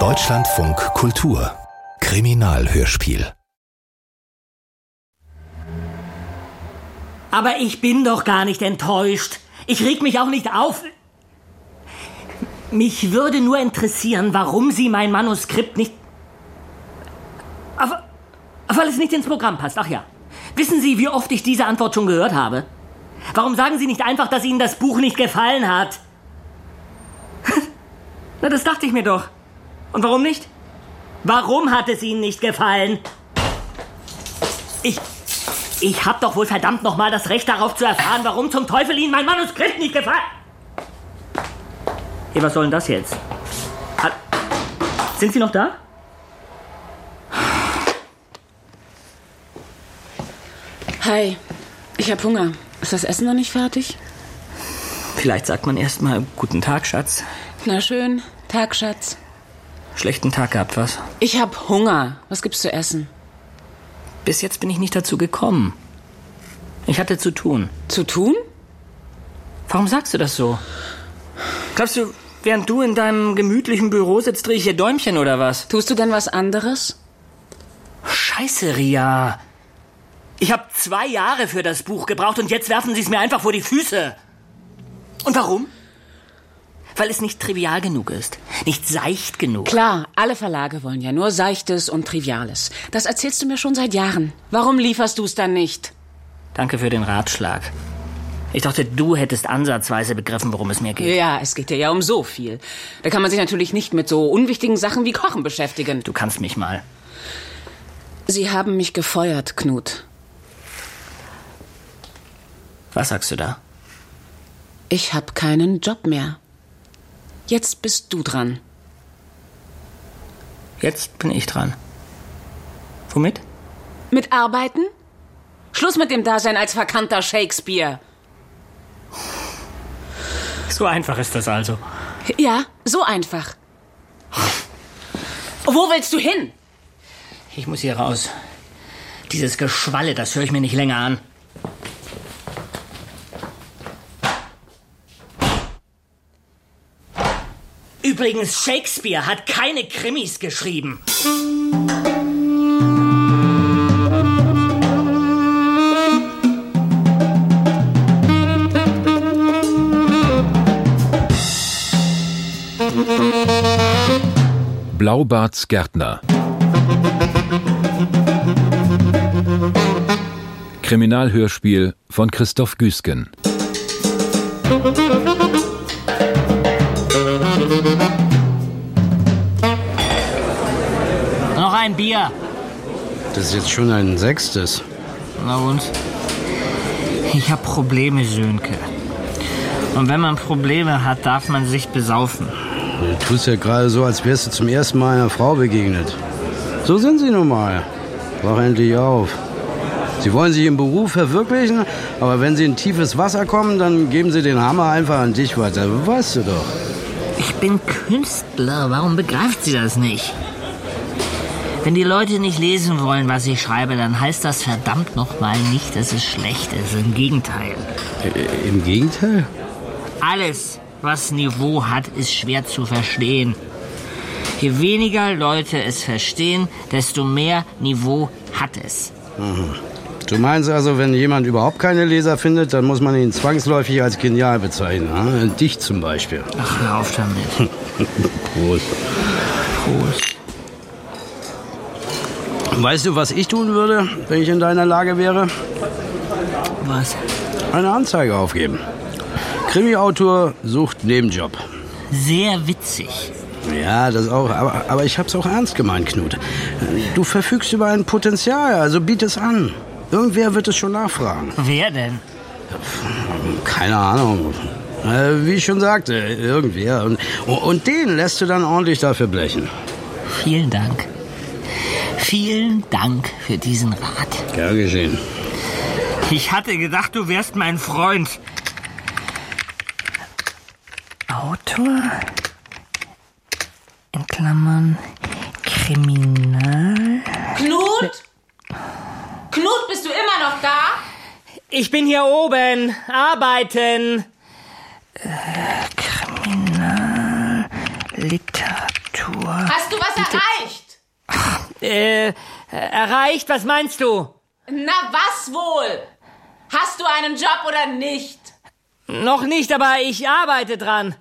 Deutschlandfunk Kultur Kriminalhörspiel Aber ich bin doch gar nicht enttäuscht. Ich reg mich auch nicht auf. Mich würde nur interessieren, warum Sie mein Manuskript nicht. Aber, weil es nicht ins Programm passt. Ach ja. Wissen Sie, wie oft ich diese Antwort schon gehört habe? Warum sagen Sie nicht einfach, dass Ihnen das Buch nicht gefallen hat? Na, das dachte ich mir doch. Und warum nicht? Warum hat es Ihnen nicht gefallen? Ich. Ich hab doch wohl verdammt nochmal das Recht darauf zu erfahren, warum zum Teufel Ihnen mein Manuskript nicht gefallen. Hey, was soll denn das jetzt? Hat, sind Sie noch da? Hi, ich hab Hunger. Ist das Essen noch nicht fertig? Vielleicht sagt man erstmal Guten Tag, Schatz. Na schön. Tag, Schatz. Schlechten Tag gehabt, was? Ich hab Hunger. Was gibt's zu essen? Bis jetzt bin ich nicht dazu gekommen. Ich hatte zu tun. Zu tun? Warum sagst du das so? Glaubst du, während du in deinem gemütlichen Büro sitzt, drehe ich hier Däumchen oder was? Tust du denn was anderes? Scheiße, Ria. Ich habe zwei Jahre für das Buch gebraucht und jetzt werfen sie es mir einfach vor die Füße. Und warum? Weil es nicht trivial genug ist. Nicht seicht genug. Klar, alle Verlage wollen ja nur Seichtes und Triviales. Das erzählst du mir schon seit Jahren. Warum lieferst du es dann nicht? Danke für den Ratschlag. Ich dachte, du hättest ansatzweise begriffen, worum es mir geht. Ja, es geht dir ja um so viel. Da kann man sich natürlich nicht mit so unwichtigen Sachen wie Kochen beschäftigen. Du kannst mich mal. Sie haben mich gefeuert, Knut. Was sagst du da? Ich hab keinen Job mehr. Jetzt bist du dran. Jetzt bin ich dran. Womit? Mit Arbeiten? Schluss mit dem Dasein als verkannter Shakespeare. So einfach ist das also. Ja, so einfach. Wo willst du hin? Ich muss hier raus. Dieses Geschwalle, das höre ich mir nicht länger an. Übrigens, Shakespeare hat keine Krimis geschrieben. Blaubarts Gärtner Kriminalhörspiel von Christoph Güsken Noch ein Bier. Das ist jetzt schon ein sechstes. Na und? Ich habe Probleme, Sönke. Und wenn man Probleme hat, darf man sich besaufen. Du tust ja gerade so, als wärst du zum ersten Mal einer Frau begegnet. So sind sie nun mal. Wach endlich auf. Sie wollen sich im Beruf verwirklichen, aber wenn sie in tiefes Wasser kommen, dann geben sie den Hammer einfach an dich weiter. Weißt du doch. Ich bin Künstler. Warum begreift sie das nicht? Wenn die Leute nicht lesen wollen, was ich schreibe, dann heißt das verdammt nochmal nicht, dass es schlecht ist. Im Gegenteil. Äh, Im Gegenteil? Alles, was Niveau hat, ist schwer zu verstehen. Je weniger Leute es verstehen, desto mehr Niveau hat es. Du meinst also, wenn jemand überhaupt keine Leser findet, dann muss man ihn zwangsläufig als genial bezeichnen. Hm? Dich zum Beispiel. Ach, hör auf damit. Prost. Prost. Weißt du, was ich tun würde, wenn ich in deiner Lage wäre? Was? Eine Anzeige aufgeben. Krimi-Autor sucht Nebenjob. Sehr witzig. Ja, das auch. Aber, aber ich hab's auch ernst gemeint, Knut. Du verfügst über ein Potenzial, also biet es an. Irgendwer wird es schon nachfragen. Wer denn? Keine Ahnung. Äh, wie ich schon sagte, irgendwer. Und, und den lässt du dann ordentlich dafür blechen. Vielen Dank. Vielen Dank für diesen Rat. Gern geschehen. Ich hatte gedacht, du wärst mein Freund. Autor? In Klammern Kriminal. Knut? Knut, bist du immer noch da? Ich bin hier oben. Arbeiten. Äh, Kriminal. Literatur. Hast du was erreicht? Äh, erreicht? Was meinst du? Na, was wohl? Hast du einen Job oder nicht? Noch nicht, aber ich arbeite dran.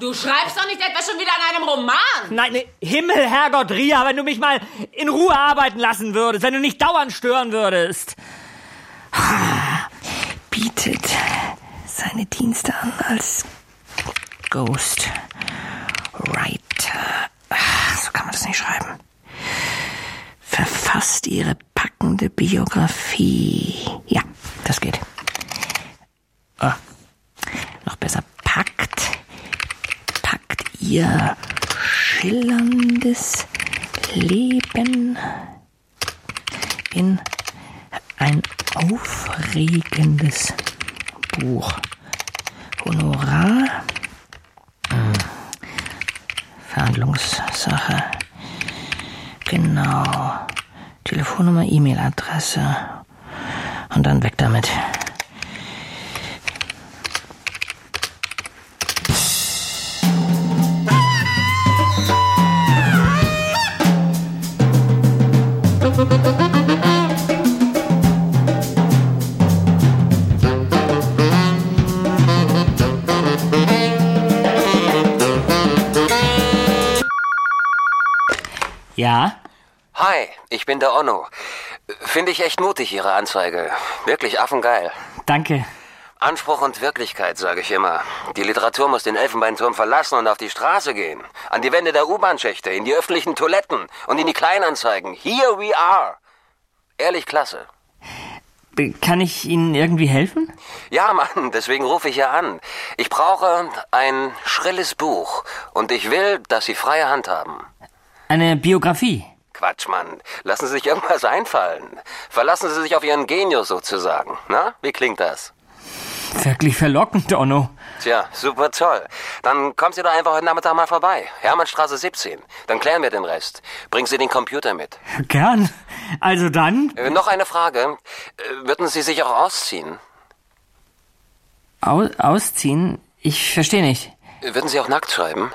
Du schreibst doch nicht etwa schon wieder an einem Roman. Nein, ne, Himmel, Herrgott, Ria, wenn du mich mal in Ruhe arbeiten lassen würdest, wenn du nicht dauernd stören würdest. Bietet seine Dienste an als Ghost Writer. So kann man das nicht schreiben. Verfasst ihre packende Biografie. Ja, das geht. Ah, noch besser packt. Ihr schillerndes Leben in ein aufregendes Buch. Honorar. Hm. Verhandlungssache. Genau. Telefonnummer, E-Mail-Adresse. Und dann weg damit. Ja? Hi, ich bin der Onno. Finde ich echt mutig, Ihre Anzeige. Wirklich affengeil. Danke. Anspruch und Wirklichkeit, sage ich immer. Die Literatur muss den Elfenbeinturm verlassen und auf die Straße gehen. An die Wände der U-Bahn-Schächte, in die öffentlichen Toiletten und in die Kleinanzeigen. Here we are. Ehrlich klasse. Kann ich Ihnen irgendwie helfen? Ja, Mann, deswegen rufe ich ja an. Ich brauche ein schrilles Buch und ich will, dass Sie freie Hand haben. Eine Biografie. Quatsch, Mann. Lassen Sie sich irgendwas einfallen. Verlassen Sie sich auf Ihren Genius sozusagen. Na, wie klingt das? Wirklich verlockend, Onno. Tja, super toll. Dann kommen Sie doch einfach heute Nachmittag mal vorbei. Hermannstraße 17. Dann klären wir den Rest. Bringen Sie den Computer mit. Gern. Also dann. Äh, noch eine Frage. Äh, würden Sie sich auch ausziehen? Au ausziehen? Ich verstehe nicht. Äh, Würden Sie auch nackt schreiben?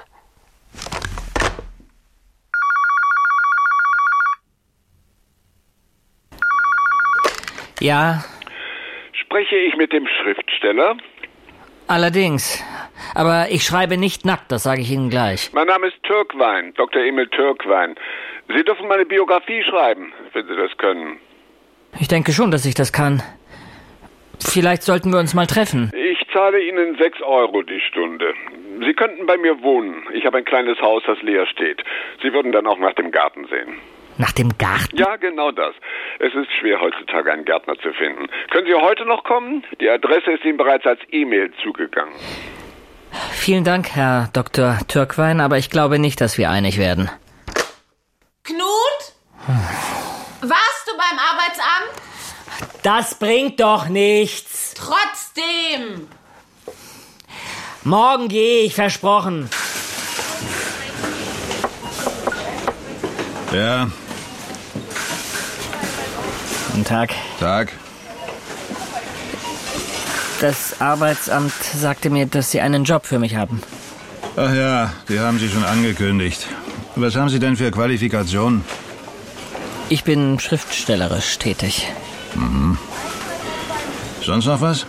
Ja, Spreche ich mit dem Schriftsteller? allerdings. Aber ich schreibe nicht nackt, das sage ich Ihnen gleich. Mein Name ist Türkwein, Dr. Emil Türkwein. Sie dürfen meine Biografie schreiben, wenn Sie das können. Ich denke schon, dass ich das kann. Vielleicht sollten wir uns mal treffen. Ich zahle Ihnen sechs Euro die Stunde. Sie könnten bei mir wohnen. Ich habe ein kleines Haus, das leer steht. Sie würden dann auch nach dem Garten sehen. Nach dem Garten? Ja, genau das. Es ist schwer heutzutage einen Gärtner zu finden. Können Sie heute noch kommen? Die Adresse ist Ihnen bereits als E-Mail zugegangen. Vielen Dank, Herr Dr. Türkwein, aber ich glaube nicht, dass wir einig werden. Knut? Warst du beim Arbeitsamt? Das bringt doch nichts. Trotzdem. Morgen gehe ich, versprochen. Ja, Guten Tag. Tag. Das Arbeitsamt sagte mir, dass Sie einen Job für mich haben. Ach ja, die haben Sie schon angekündigt. Was haben Sie denn für Qualifikationen? Ich bin schriftstellerisch tätig. Sonst noch was?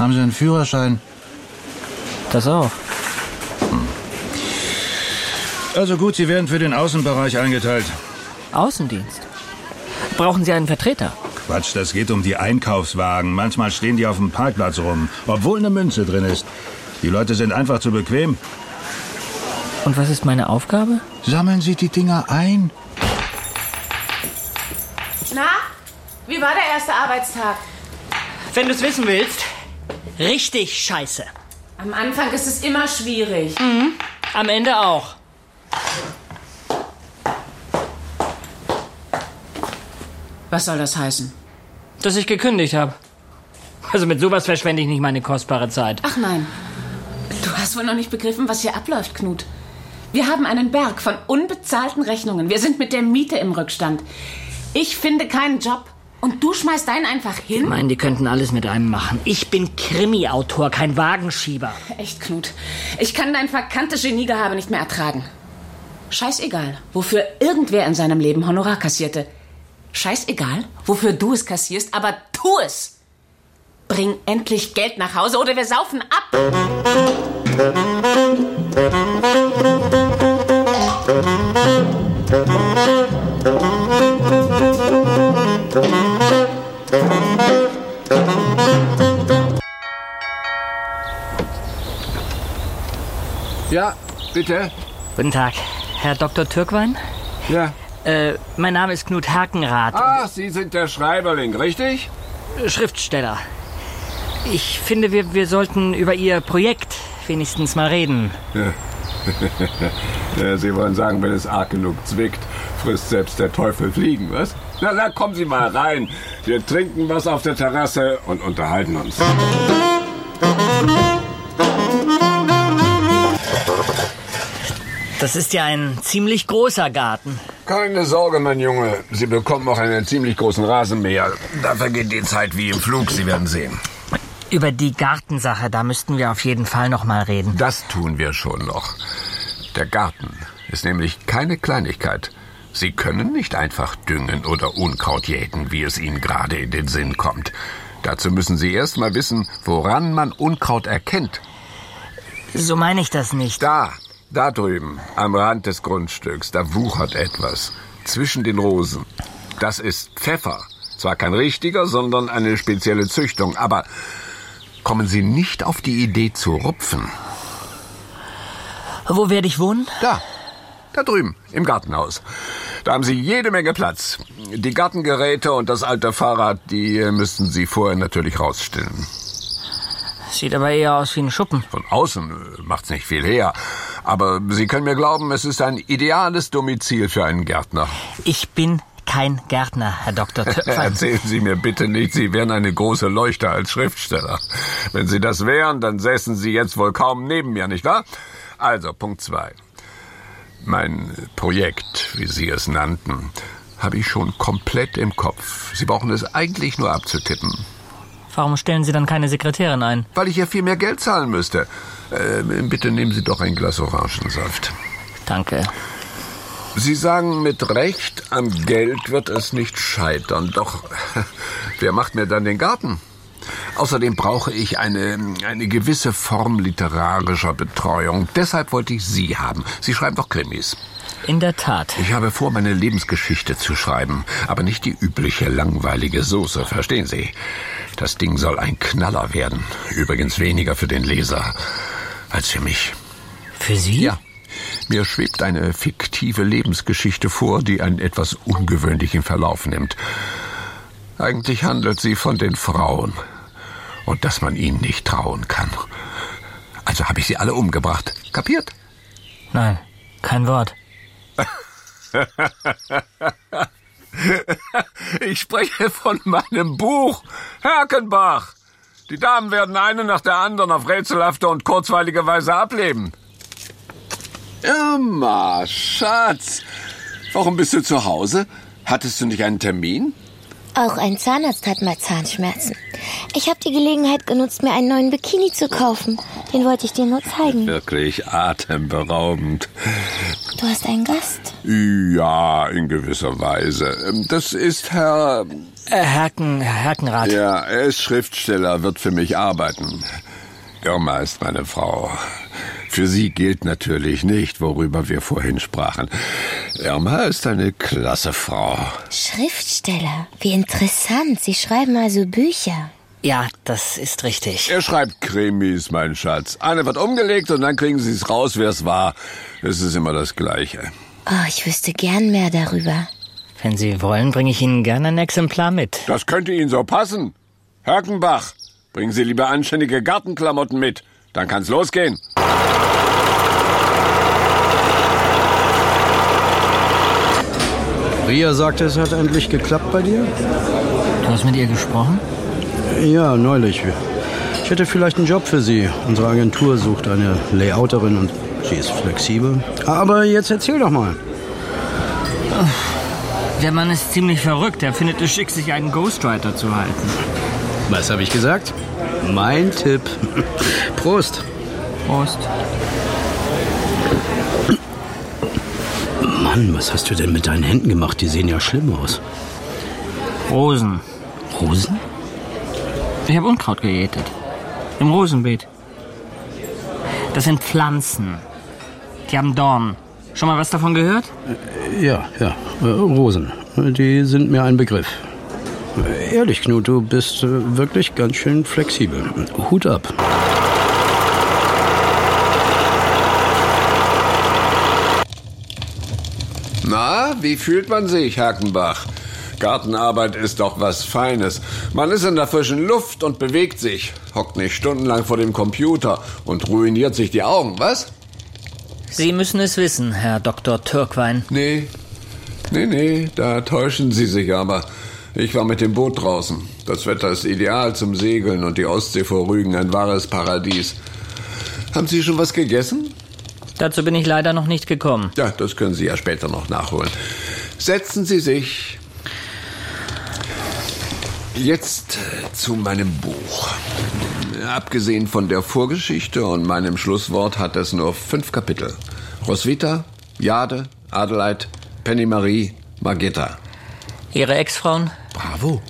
Haben Sie einen Führerschein? Das auch. Also gut, Sie werden für den Außenbereich eingeteilt. Außendienst. Brauchen Sie einen Vertreter? Quatsch, das geht um die Einkaufswagen. Manchmal stehen die auf dem Parkplatz rum, obwohl eine Münze drin ist. Die Leute sind einfach zu bequem. Und was ist meine Aufgabe? Sammeln Sie die Dinger ein. Na, wie war der erste Arbeitstag? Wenn du es wissen willst, richtig scheiße. Am Anfang ist es immer schwierig. Am Ende auch. Was soll das heißen? Dass ich gekündigt habe. Also mit sowas verschwende ich nicht meine kostbare Zeit. Ach nein. Du hast wohl noch nicht begriffen, was hier abläuft, Knut. Wir haben einen Berg von unbezahlten Rechnungen. Wir sind mit der Miete im Rückstand. Ich finde keinen Job. Und du schmeißt deinen einfach hin? Ich meine, die könnten alles mit einem machen. Ich bin Krimi-Autor, kein Wagenschieber. Echt, Knut. Ich kann dein verkanntes Geniegehabe nicht mehr ertragen. Scheißegal, wofür irgendwer in seinem Leben Honorar kassierte. Scheißegal, wofür du es kassierst, aber tu es! Bring endlich Geld nach Hause oder wir saufen ab! Ja, bitte. Guten Tag, Herr Dr. Türkwein. Ja. Äh, mein Name ist Knut Herkenrath, Ach, Sie sind der Schreiberling, richtig? Schriftsteller. Ich finde, wir, wir sollten über Ihr Projekt wenigstens mal reden. Sie wollen sagen, wenn es arg genug zwickt, frisst selbst der Teufel Fliegen, was? Na, na, kommen Sie mal rein. Wir trinken was auf der Terrasse und unterhalten uns. Das ist ja ein ziemlich großer Garten. Keine Sorge, mein Junge. Sie bekommen auch einen ziemlich großen Rasenmäher. Da vergeht die Zeit wie im Flug, Sie werden sehen. Über die Gartensache, da müssten wir auf jeden Fall noch mal reden. Das tun wir schon noch. Der Garten ist nämlich keine Kleinigkeit. Sie können nicht einfach düngen oder Unkraut jäten, wie es Ihnen gerade in den Sinn kommt. Dazu müssen Sie erst mal wissen, woran man Unkraut erkennt. So meine ich das nicht. Da, da drüben, am Rand des Grundstücks, da wuchert etwas. Zwischen den Rosen. Das ist Pfeffer. Zwar kein richtiger, sondern eine spezielle Züchtung, aber kommen Sie nicht auf die Idee zu rupfen. Wo werde ich wohnen? Da, da drüben, im Gartenhaus. Da haben Sie jede Menge Platz. Die Gartengeräte und das alte Fahrrad, die müssten Sie vorher natürlich rausstellen. Sieht aber eher aus wie ein Schuppen. Von außen äh, macht's nicht viel her. Aber Sie können mir glauben, es ist ein ideales Domizil für einen Gärtner. Ich bin kein Gärtner, Herr Dr. Töpfer. Erzählen Sie mir bitte nicht, Sie wären eine große Leuchte als Schriftsteller. Wenn Sie das wären, dann säßen Sie jetzt wohl kaum neben mir, nicht wahr? Also, Punkt zwei. Mein Projekt, wie Sie es nannten, habe ich schon komplett im Kopf. Sie brauchen es eigentlich nur abzutippen. Warum stellen Sie dann keine Sekretärin ein? Weil ich ja viel mehr Geld zahlen müsste. Äh, bitte nehmen Sie doch ein Glas Orangensaft. Danke. Sie sagen mit Recht, am Geld wird es nicht scheitern. Doch wer macht mir dann den Garten? Außerdem brauche ich eine, eine gewisse Form literarischer Betreuung. Deshalb wollte ich Sie haben. Sie schreiben doch Krimis. In der Tat. Ich habe vor, meine Lebensgeschichte zu schreiben, aber nicht die übliche langweilige Soße, verstehen Sie? Das Ding soll ein Knaller werden. Übrigens weniger für den Leser als für mich. Für Sie? Ja. Mir schwebt eine fiktive Lebensgeschichte vor, die einen etwas ungewöhnlichen Verlauf nimmt. Eigentlich handelt sie von den Frauen und dass man ihnen nicht trauen kann. Also habe ich sie alle umgebracht. Kapiert? Nein, kein Wort. Ich spreche von meinem Buch. Herkenbach. Die Damen werden eine nach der anderen auf rätselhafte und kurzweilige Weise ableben. Irma, Schatz. Warum bist du zu Hause? Hattest du nicht einen Termin? Auch ein Zahnarzt hat mal Zahnschmerzen. Ich habe die Gelegenheit genutzt, mir einen neuen Bikini zu kaufen. Den wollte ich dir nur zeigen. Wirklich atemberaubend. Du hast einen Gast. Ja, in gewisser Weise. Das ist Herr. Äh, Herken, Herkenrath. Ja, er ist Schriftsteller, wird für mich arbeiten. Irma ist meine Frau. Für sie gilt natürlich nicht, worüber wir vorhin sprachen. Irma ist eine klasse Frau. Schriftsteller. Wie interessant. Sie schreiben also Bücher. Ja, das ist richtig. Er schreibt Krimis, mein Schatz. Eine wird umgelegt und dann kriegen sie es raus, wer es war. Es ist immer das Gleiche. Oh, ich wüsste gern mehr darüber. Wenn Sie wollen, bringe ich Ihnen gerne ein Exemplar mit. Das könnte Ihnen so passen. Herkenbach, bringen Sie lieber anständige Gartenklamotten mit. Dann kann's losgehen. Ria sagte, es hat endlich geklappt bei dir? Du hast mit ihr gesprochen? Ja, neulich. Ich hätte vielleicht einen Job für sie. Unsere Agentur sucht eine Layouterin und sie ist flexibel. Aber jetzt erzähl doch mal. Der Mann ist ziemlich verrückt. Er findet es schick, sich einen Ghostwriter zu halten. Was habe ich gesagt? Mein Tipp. Prost. Prost. Mann, was hast du denn mit deinen Händen gemacht? Die sehen ja schlimm aus. Rosen. Rosen? Ich habe Unkraut gejätet. Im Rosenbeet. Das sind Pflanzen. Die haben Dornen. Schon mal was davon gehört? Ja, ja. Äh, Rosen. Die sind mir ein Begriff. Äh, Ehrlich, Knut, du bist äh, wirklich ganz schön flexibel. Hut ab. Na, wie fühlt man sich, Hakenbach? Gartenarbeit ist doch was Feines. Man ist in der frischen Luft und bewegt sich, hockt nicht stundenlang vor dem Computer und ruiniert sich die Augen, was? Sie müssen es wissen, Herr Dr. Türkwein. Nee, nee, nee, da täuschen Sie sich aber. Ich war mit dem Boot draußen. Das Wetter ist ideal zum Segeln und die Ostsee vor Rügen ein wahres Paradies. Haben Sie schon was gegessen? Dazu bin ich leider noch nicht gekommen. Ja, das können Sie ja später noch nachholen. Setzen Sie sich. Jetzt zu meinem Buch. Abgesehen von der Vorgeschichte und meinem Schlusswort hat es nur fünf Kapitel. Roswitha, Jade, Adelheid, Penny Marie, Margitta. Ihre Ex-Frauen? Bravo.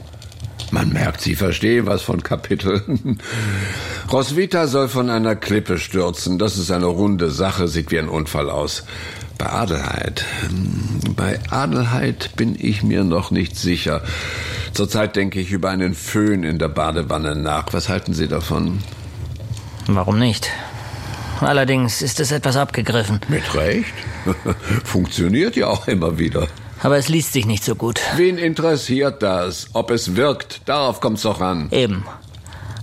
Man merkt, Sie verstehen was von Kapiteln. Roswitha soll von einer Klippe stürzen. Das ist eine runde Sache, sieht wie ein Unfall aus. Bei Adelheid. hm, Bei Adelheid bin ich mir noch nicht sicher. Zurzeit denke ich über einen Föhn in der Badewanne nach. Was halten Sie davon? Warum nicht? Allerdings ist es etwas abgegriffen. Mit Recht? Funktioniert ja auch immer wieder. Aber es liest sich nicht so gut. Wen interessiert das? Ob es wirkt? Darauf kommt's doch an. Eben.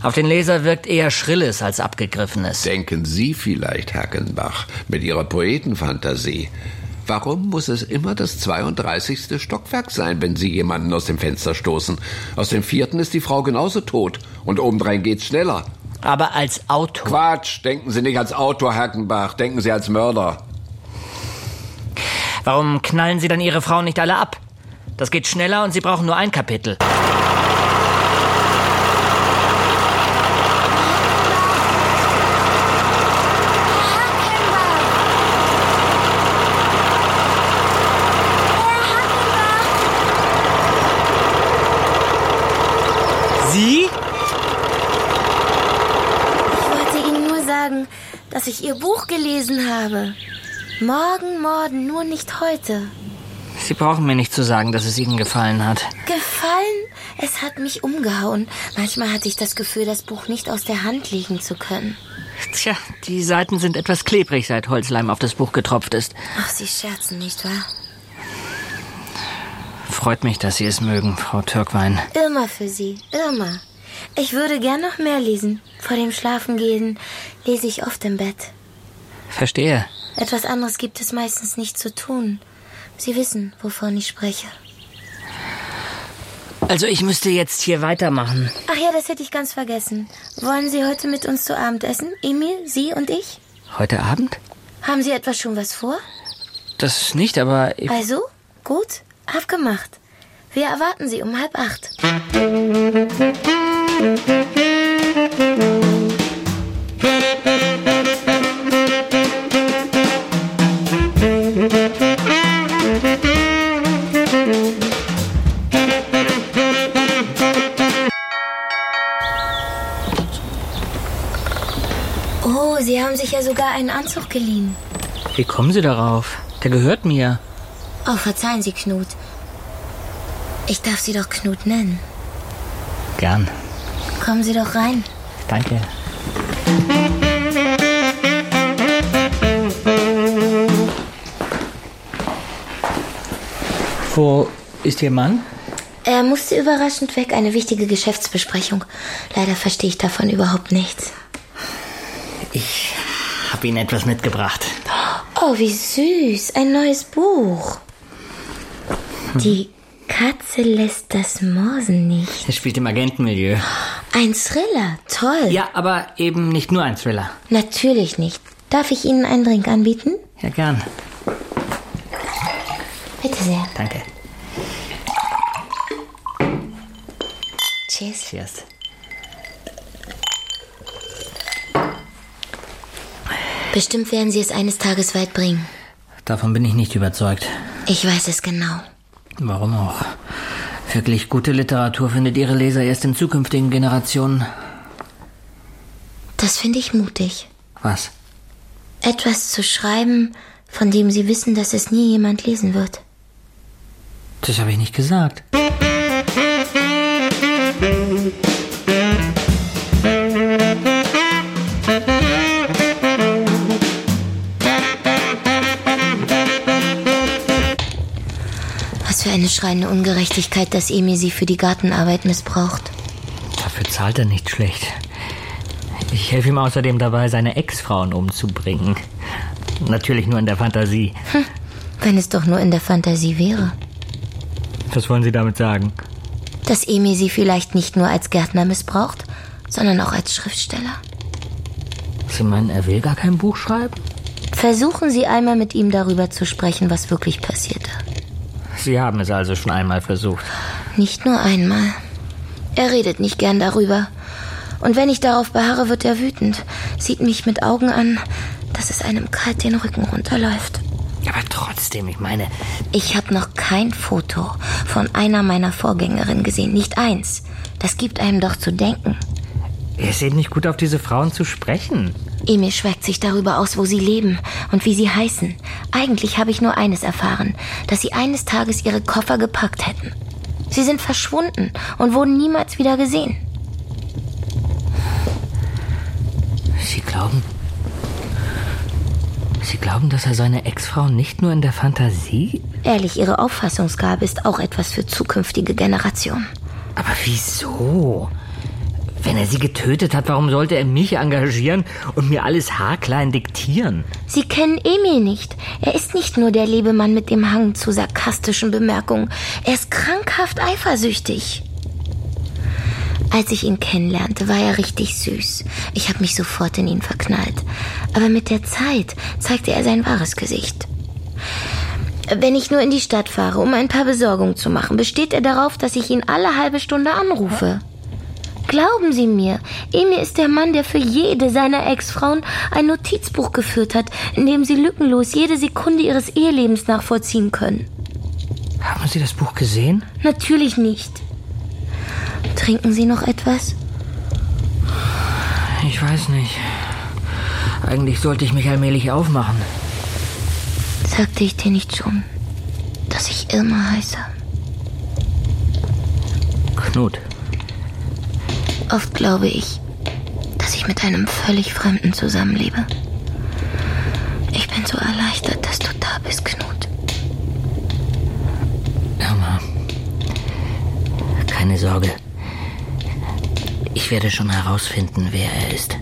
Auf den Leser wirkt eher Schrilles als Abgegriffenes. Denken Sie vielleicht, Hackenbach, mit Ihrer Poetenfantasie. Warum muss es immer das 32. Stockwerk sein, wenn Sie jemanden aus dem Fenster stoßen? Aus dem vierten ist die Frau genauso tot. Und obendrein geht's schneller. Aber als Autor. Quatsch, denken Sie nicht als Autor, Hackenbach, denken Sie als Mörder. Warum knallen Sie dann Ihre Frauen nicht alle ab? Das geht schneller und Sie brauchen nur ein Kapitel. Sie? Ich wollte Ihnen nur sagen, dass ich Ihr Buch gelesen habe. Morgen, morgen, nur nicht heute. Sie brauchen mir nicht zu sagen, dass es Ihnen gefallen hat. Gefallen? Es hat mich umgehauen. Manchmal hatte ich das Gefühl, das Buch nicht aus der Hand legen zu können. Tja, die Seiten sind etwas klebrig, seit Holzleim auf das Buch getropft ist. Ach, Sie scherzen nicht, wahr? Freut mich, dass Sie es mögen, Frau Türkwein. Immer für Sie, immer. Ich würde gern noch mehr lesen. Vor dem Schlafengehen lese ich oft im Bett. Verstehe. Etwas anderes gibt es meistens nicht zu tun. Sie wissen, wovon ich spreche. Also ich müsste jetzt hier weitermachen. Ach ja, das hätte ich ganz vergessen. Wollen Sie heute mit uns zu Abend essen? Emil, Sie und ich? Heute Abend? Haben Sie etwa schon was vor? Das nicht, aber ich, Also, gut, abgemacht. Wir erwarten Sie um halb acht. Oh, haben sich ja sogar einen Anzug geliehen. wie kommen Sie darauf? Der gehört mir. Oh, verzeihen Sie, Knut. Ich darf Sie doch Knut nennen. Gern. Kommen Sie doch rein. Danke. Wo ist Ihr Mann? Er musste überraschend weg, eine wichtige Geschäftsbesprechung. Leider verstehe ich davon überhaupt nichts. Ich habe Ihnen etwas mitgebracht. Oh, wie süß. Ein neues Buch. Hm. Die Katze lässt das Morsen nicht. Es spielt im Agentenmilieu. Ein Thriller. Toll. Ja, aber eben nicht nur ein Thriller. Natürlich nicht. Darf ich Ihnen einen Drink anbieten? Ja, gern. Bitte sehr. Danke. Cheers. Cheers. Bestimmt werden Sie es eines Tages weit bringen. Davon bin ich nicht überzeugt. Ich weiß es genau. Warum auch? Wirklich gute Literatur findet Ihre Leser erst in zukünftigen Generationen. Das finde ich mutig. Was? Etwas zu schreiben, von dem Sie wissen, dass es nie jemand lesen wird. Das habe ich nicht gesagt. Eine schreiende Ungerechtigkeit, dass Emi sie für die Gartenarbeit missbraucht. Dafür zahlt er nicht schlecht. Ich helfe ihm außerdem dabei, seine Ex-Frauen umzubringen. Natürlich nur in der Fantasie. Hm, wenn es doch nur in der Fantasie wäre. Was wollen Sie damit sagen? Dass Emi sie vielleicht nicht nur als Gärtner missbraucht, sondern auch als Schriftsteller. Sie meinen, er will gar kein Buch schreiben? Versuchen Sie einmal mit ihm darüber zu sprechen, was wirklich passierte. Sie haben es also schon einmal versucht. Nicht nur einmal. Er redet nicht gern darüber. Und wenn ich darauf beharre, wird er wütend, sieht mich mit Augen an, dass es einem kalt den Rücken runterläuft. Aber trotzdem, ich meine. Ich habe noch kein Foto von einer meiner Vorgängerinnen gesehen. Nicht eins. Das gibt einem doch zu denken. Ist eben nicht gut auf diese Frauen zu sprechen. Emil schweckt sich darüber aus, wo sie leben und wie sie heißen. Eigentlich habe ich nur eines erfahren, dass sie eines Tages ihre Koffer gepackt hätten. Sie sind verschwunden und wurden niemals wieder gesehen. Sie glauben. Sie glauben, dass er seine Ex-Frau nicht nur in der Fantasie? Ehrlich, Ihre Auffassungsgabe ist auch etwas für zukünftige Generationen. Aber wieso? Wenn er sie getötet hat, warum sollte er mich engagieren und mir alles haarklein diktieren? Sie kennen Emil nicht. Er ist nicht nur der Lebemann mit dem Hang zu sarkastischen Bemerkungen. Er ist krankhaft eifersüchtig. Als ich ihn kennenlernte, war er richtig süß. Ich habe mich sofort in ihn verknallt. Aber mit der Zeit zeigte er sein wahres Gesicht. Wenn ich nur in die Stadt fahre, um ein paar Besorgungen zu machen, besteht er darauf, dass ich ihn alle halbe Stunde anrufe. Glauben Sie mir, Emil ist der Mann, der für jede seiner Ex-Frauen ein Notizbuch geführt hat, in dem sie lückenlos jede Sekunde ihres Ehelebens nachvollziehen können. Haben Sie das Buch gesehen? Natürlich nicht. Trinken Sie noch etwas? Ich weiß nicht. Eigentlich sollte ich mich allmählich aufmachen. Sagte ich dir nicht schon, dass ich Irma heiße? Knut. Oft glaube ich, dass ich mit einem völlig Fremden zusammenlebe. Ich bin so erleichtert, dass du da bist, Knut. Irma. Keine Sorge. Ich werde schon herausfinden, wer er ist.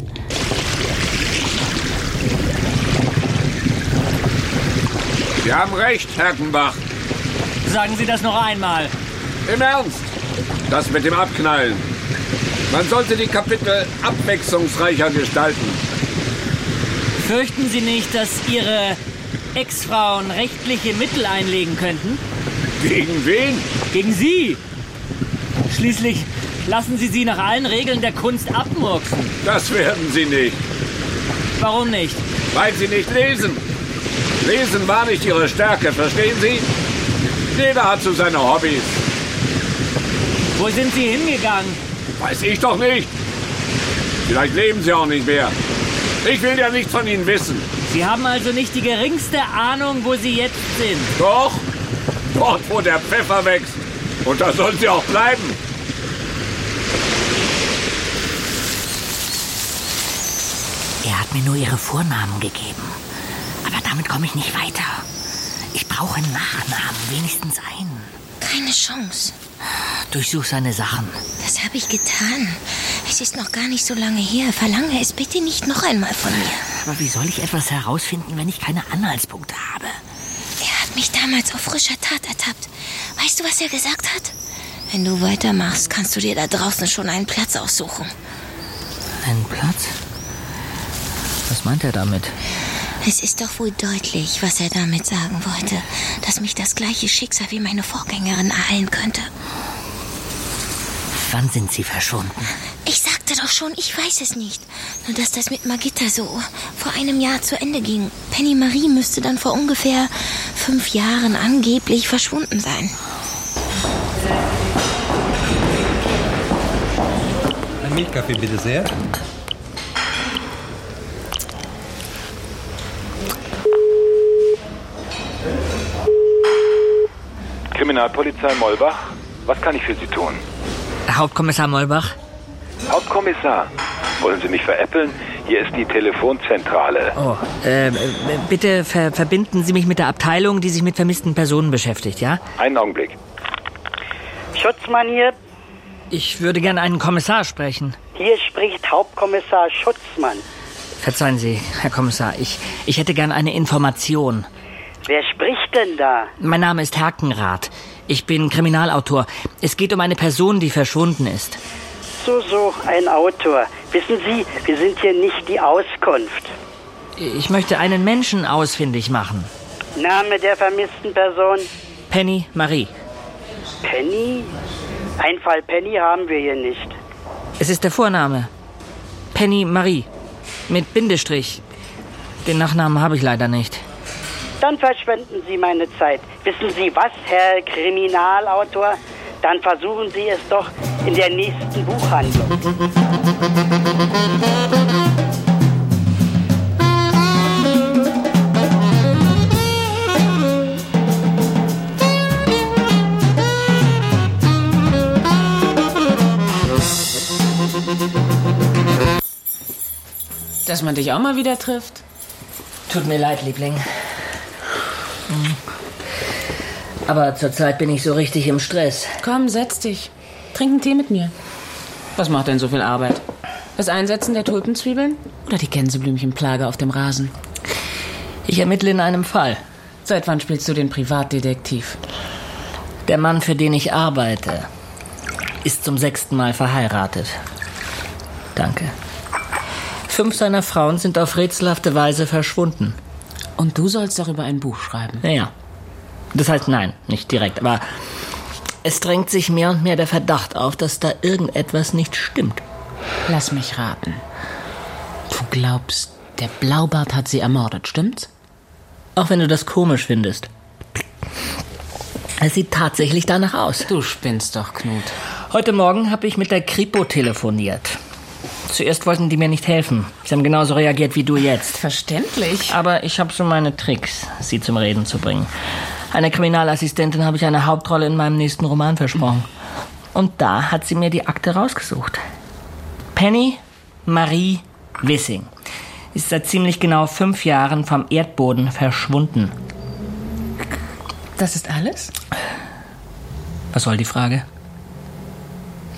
Sie haben recht, Herkenbach. Sagen Sie das noch einmal. Im Ernst. Das mit dem Abknallen. Man sollte die Kapitel abwechslungsreicher gestalten. Fürchten Sie nicht, dass Ihre Ex-Frauen rechtliche Mittel einlegen könnten? Gegen wen? Gegen Sie. Schließlich lassen Sie sie nach allen Regeln der Kunst abmurksen. Das werden Sie nicht. Warum nicht? Weil Sie nicht lesen. Lesen war nicht Ihre Stärke, verstehen Sie? Jeder hat so seine Hobbys. Wo sind Sie hingegangen? Weiß ich doch nicht. Vielleicht leben Sie auch nicht mehr. Ich will ja nichts von Ihnen wissen. Sie haben also nicht die geringste Ahnung, wo Sie jetzt sind. Doch. Dort, wo der Pfeffer wächst. Und da sollen Sie auch bleiben. Er hat mir nur Ihre Vornamen gegeben. Aber damit komme ich nicht weiter. Ich brauche Nachnamen, wenigstens einen. Keine Chance. Durchsuch seine Sachen. Das habe ich getan. Es ist noch gar nicht so lange her. Verlange es bitte nicht noch einmal von mir. Aber wie soll ich etwas herausfinden, wenn ich keine Anhaltspunkte habe? Er hat mich damals auf frischer Tat ertappt. Weißt du, was er gesagt hat? Wenn du weitermachst, kannst du dir da draußen schon einen Platz aussuchen. Einen Platz? Was meint er damit? Es ist doch wohl deutlich, was er damit sagen wollte, dass mich das gleiche Schicksal wie meine Vorgängerin ereilen könnte. Wann sind Sie verschwunden? Ich sagte doch schon, ich weiß es nicht. Nur dass das mit Magitta so vor einem Jahr zu Ende ging. Penny Marie müsste dann vor ungefähr fünf Jahren angeblich verschwunden sein. Ein Milchkaffee bitte sehr. Kriminalpolizei Molbach. Was kann ich für Sie tun? Hauptkommissar Molbach? Hauptkommissar, wollen Sie mich veräppeln? Hier ist die Telefonzentrale. Oh, äh, bitte ver verbinden Sie mich mit der Abteilung, die sich mit vermissten Personen beschäftigt, ja? Einen Augenblick. Schutzmann hier. Ich würde gern einen Kommissar sprechen. Hier spricht Hauptkommissar Schutzmann. Verzeihen Sie, Herr Kommissar, ich, ich hätte gern eine Information. Wer spricht denn da? Mein Name ist Herkenrath. Ich bin Kriminalautor. Es geht um eine Person, die verschwunden ist. So, so, ein Autor. Wissen Sie, wir sind hier nicht die Auskunft. Ich möchte einen Menschen ausfindig machen. Name der vermissten Person? Penny Marie. Penny? Ein Fall Penny haben wir hier nicht. Es ist der Vorname. Penny Marie. Mit Bindestrich. Den Nachnamen habe ich leider nicht. Dann verschwenden Sie meine Zeit. Wissen Sie was, Herr Kriminalautor? Dann versuchen Sie es doch in der nächsten Buchhandlung. Dass man dich auch mal wieder trifft. Tut mir leid, Liebling. Hm. Aber zurzeit bin ich so richtig im Stress. Komm, setz dich. Trink einen Tee mit mir. Was macht denn so viel Arbeit? Das Einsetzen der Tulpenzwiebeln oder die Gänseblümchenplage auf dem Rasen? Ich ermittle in einem Fall. Seit wann spielst du den Privatdetektiv? Der Mann, für den ich arbeite, ist zum sechsten Mal verheiratet. Danke. Fünf seiner Frauen sind auf rätselhafte Weise verschwunden. Und du sollst darüber ein Buch schreiben? Naja. Das heißt nein, nicht direkt, aber es drängt sich mehr und mehr der Verdacht auf, dass da irgendetwas nicht stimmt. Lass mich raten. Du glaubst, der Blaubart hat sie ermordet, stimmt's? Auch wenn du das komisch findest. Es sieht tatsächlich danach aus. Du spinnst doch, Knut. Heute Morgen habe ich mit der Kripo telefoniert. Zuerst wollten die mir nicht helfen. Sie haben genauso reagiert wie du jetzt. Verständlich. Aber ich habe so meine Tricks, sie zum Reden zu bringen. Einer Kriminalassistentin habe ich eine Hauptrolle in meinem nächsten Roman versprochen. Und da hat sie mir die Akte rausgesucht. Penny Marie Wissing ist seit ziemlich genau fünf Jahren vom Erdboden verschwunden. Das ist alles? Was soll die Frage?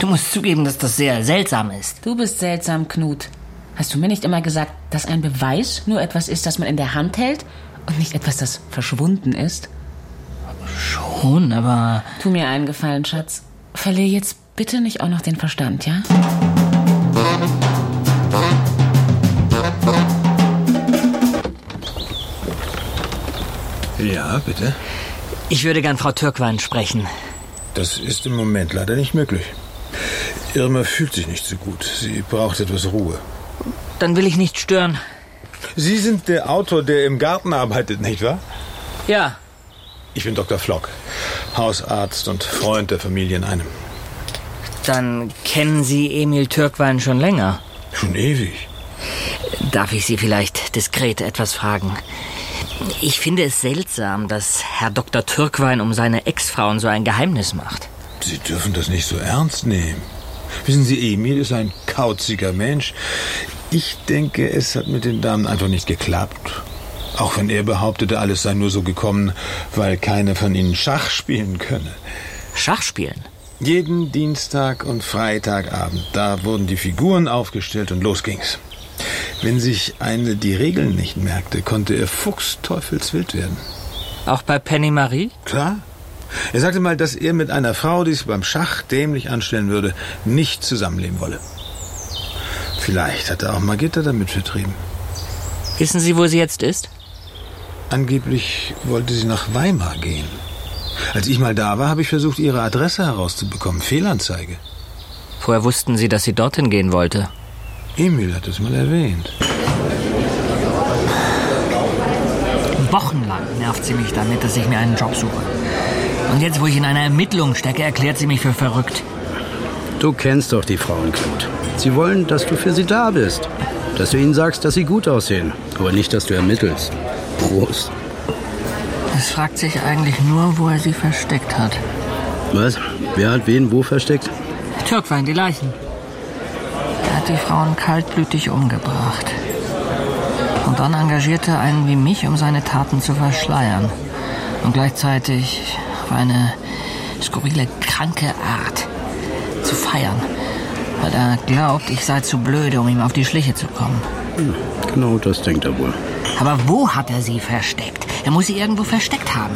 Du musst zugeben, dass das sehr seltsam ist. Du bist seltsam, Knut. Hast du mir nicht immer gesagt, dass ein Beweis nur etwas ist, das man in der Hand hält und nicht etwas, das verschwunden ist? Schon, aber. Tu mir einen Gefallen, Schatz. Verlier jetzt bitte nicht auch noch den Verstand, ja? Ja, bitte. Ich würde gern Frau Türkwein sprechen. Das ist im Moment leider nicht möglich. Irma fühlt sich nicht so gut. Sie braucht etwas Ruhe. Dann will ich nicht stören. Sie sind der Autor, der im Garten arbeitet, nicht wahr? Ja. Ich bin Dr. Flock, Hausarzt und Freund der Familie in einem. Dann kennen Sie Emil Türkwein schon länger. Schon ewig. Darf ich Sie vielleicht diskret etwas fragen? Ich finde es seltsam, dass Herr Dr. Türkwein um seine Ex-Frauen so ein Geheimnis macht. Sie dürfen das nicht so ernst nehmen. Wissen Sie, Emil ist ein kauziger Mensch. Ich denke, es hat mit den Damen einfach nicht geklappt. Auch wenn er behauptete, alles sei nur so gekommen, weil keine von ihnen Schach spielen könne. Schach spielen? Jeden Dienstag und Freitagabend. Da wurden die Figuren aufgestellt und los ging's. Wenn sich eine die Regeln nicht merkte, konnte er fuchsteufelswild werden. Auch bei Penny Marie? Klar. Er sagte mal, dass er mit einer Frau, die sich beim Schach dämlich anstellen würde, nicht zusammenleben wolle. Vielleicht hat er auch Magitta damit vertrieben. Wissen Sie, wo sie jetzt ist? Angeblich wollte sie nach Weimar gehen. Als ich mal da war, habe ich versucht, ihre Adresse herauszubekommen. Fehlanzeige. Woher wussten Sie, dass sie dorthin gehen wollte? Emil hat es mal erwähnt. Wochenlang nervt sie mich damit, dass ich mir einen Job suche. Und jetzt, wo ich in einer Ermittlung stecke, erklärt sie mich für verrückt. Du kennst doch die Frauen, Knut. Sie wollen, dass du für sie da bist. Dass du ihnen sagst, dass sie gut aussehen. Aber nicht, dass du ermittelst. Prost. Es fragt sich eigentlich nur, wo er sie versteckt hat. Was? Wer hat wen wo versteckt? Türkwein, die Leichen. Er hat die Frauen kaltblütig umgebracht. Und dann engagierte er einen wie mich, um seine Taten zu verschleiern. Und gleichzeitig auf eine skurrile, kranke Art zu feiern. Weil er glaubt, ich sei zu blöde, um ihm auf die Schliche zu kommen. Hm, genau das denkt er wohl. Aber wo hat er sie versteckt? Er muss sie irgendwo versteckt haben.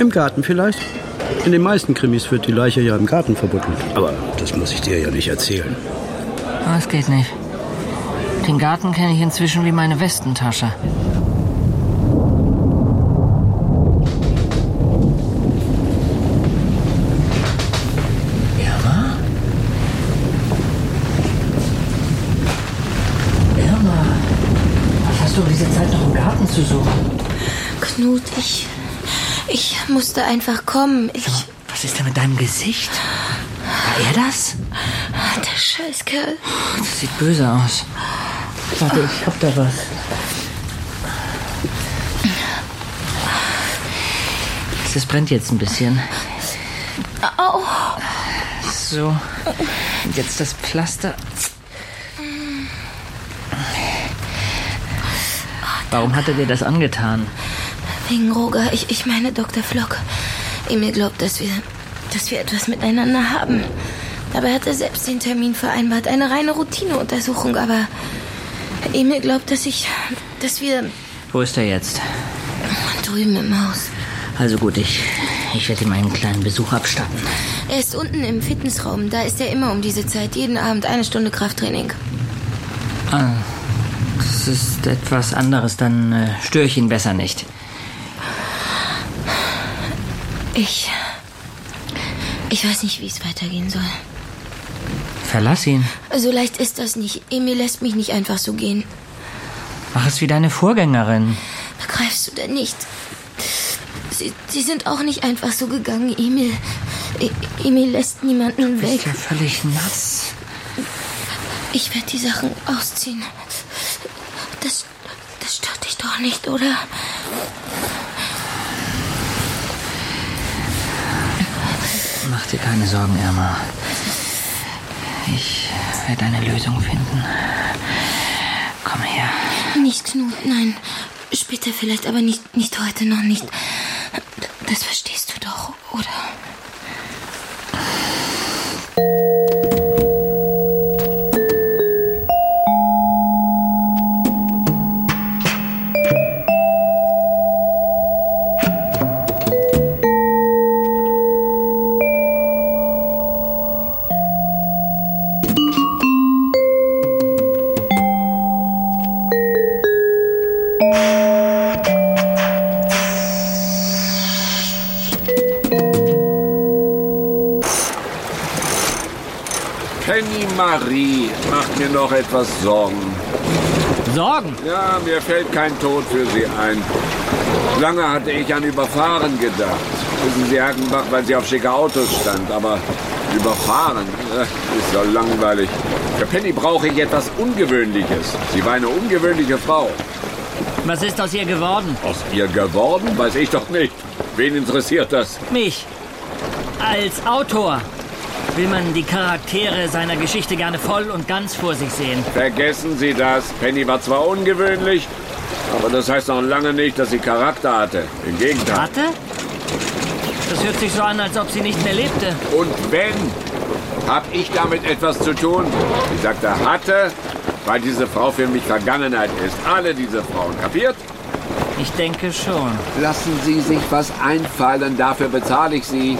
Im Garten vielleicht? In den meisten Krimis wird die Leiche ja im Garten verbuddelt. Aber das muss ich dir ja nicht erzählen. Das geht nicht. Den Garten kenne ich inzwischen wie meine Westentasche. Irma? Irma, was hast du um diese Zeit noch im Garten zu suchen? Knut, ich. Ich musste einfach kommen. Ich. Was ist denn mit deinem Gesicht? War er das? Der Scheißkerl. Das sieht böse aus. Warte, ich hab da was. Das brennt jetzt ein bisschen. Au. So. Und jetzt das Pflaster. Warum hat er dir das angetan? Wegen Roger. Ich, ich meine Dr. Flock. Emil glaubt, dass wir, dass wir etwas miteinander haben. Dabei hat er selbst den Termin vereinbart. Eine reine Routineuntersuchung. Aber Emil glaubt, dass ich, dass wir Wo ist er jetzt? drüben im Haus. Also gut, ich, ich werde ihm einen kleinen Besuch abstatten. Er ist unten im Fitnessraum. Da ist er immer um diese Zeit. Jeden Abend eine Stunde Krafttraining. Ah, das ist etwas anderes, dann äh, störe ich ihn besser nicht. Ich. Ich weiß nicht, wie es weitergehen soll. Verlass ihn. So leicht ist das nicht. Emil lässt mich nicht einfach so gehen. Mach es wie deine Vorgängerin. Begreifst du denn nicht? Sie, sie sind auch nicht einfach so gegangen, Emil. E Emil lässt niemanden Du weg. bist ja völlig nass. Ich werde die Sachen ausziehen. Das, das stört dich doch nicht, oder? Mach dir keine Sorgen, Irma. Ich werde eine Lösung finden. Komm her. Nicht Knut, nein. Später vielleicht, aber nicht, nicht heute noch nicht. Etwas Sorgen. Sorgen? Ja, mir fällt kein Tod für sie ein. Lange hatte ich an Überfahren gedacht. Wissen Sie, Hagenbach, weil sie auf schicke Autos stand. Aber Überfahren äh, ist so langweilig. Für Penny brauche ich etwas Ungewöhnliches. Sie war eine ungewöhnliche Frau. Was ist aus ihr geworden? Aus ihr geworden? Weiß ich doch nicht. Wen interessiert das? Mich. Als Autor will man die Charaktere seiner Geschichte gerne voll und ganz vor sich sehen. Vergessen Sie das. Penny war zwar ungewöhnlich, aber das heißt noch lange nicht, dass sie Charakter hatte. Im Gegenteil. Hatte? Das hört sich so an, als ob sie nicht mehr lebte. Und wenn, hab ich damit etwas zu tun? Ich sagte hatte, weil diese Frau für mich Vergangenheit ist. Alle diese Frauen, kapiert? Ich denke schon. Lassen Sie sich was einfallen, dafür bezahle ich Sie.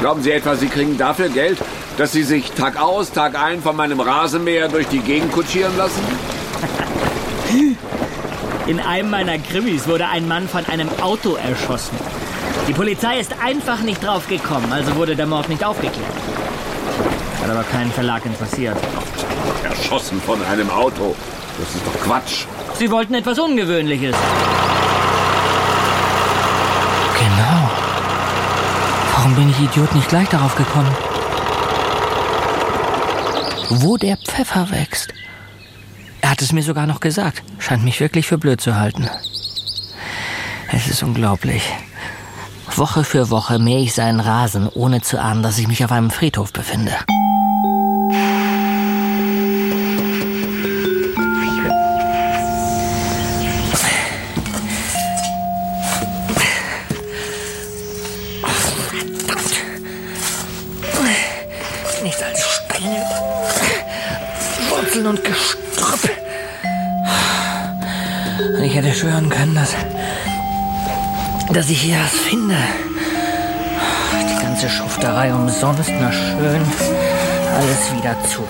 Glauben Sie etwa, Sie kriegen dafür Geld, dass Sie sich Tag aus, Tag ein von meinem Rasenmäher durch die Gegend kutschieren lassen? In einem meiner Krimis wurde ein Mann von einem Auto erschossen. Die Polizei ist einfach nicht drauf gekommen, also wurde der Mord nicht aufgeklärt. Hat aber keinen Verlag interessiert. Erschossen von einem Auto. Das ist doch Quatsch. Sie wollten etwas Ungewöhnliches. Genau. Warum bin ich Idiot nicht gleich darauf gekommen? Wo der Pfeffer wächst. Er hat es mir sogar noch gesagt. Scheint mich wirklich für blöd zu halten. Es ist unglaublich. Woche für Woche mähe ich seinen Rasen, ohne zu ahnen, dass ich mich auf einem Friedhof befinde. Wurzeln und Gestrüpp. Und ich hätte schwören können, dass, dass ich hier was finde. Die ganze Schufterei umsonst, na schön. Alles wieder zurück.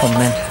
Moment.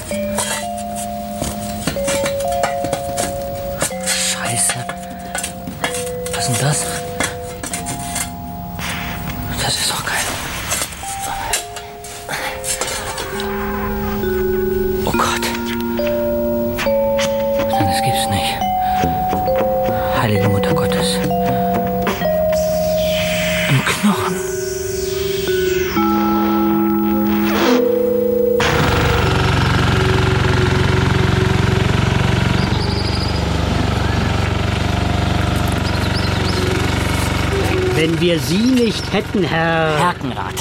Sie nicht hätten, Herr... Herkenrat.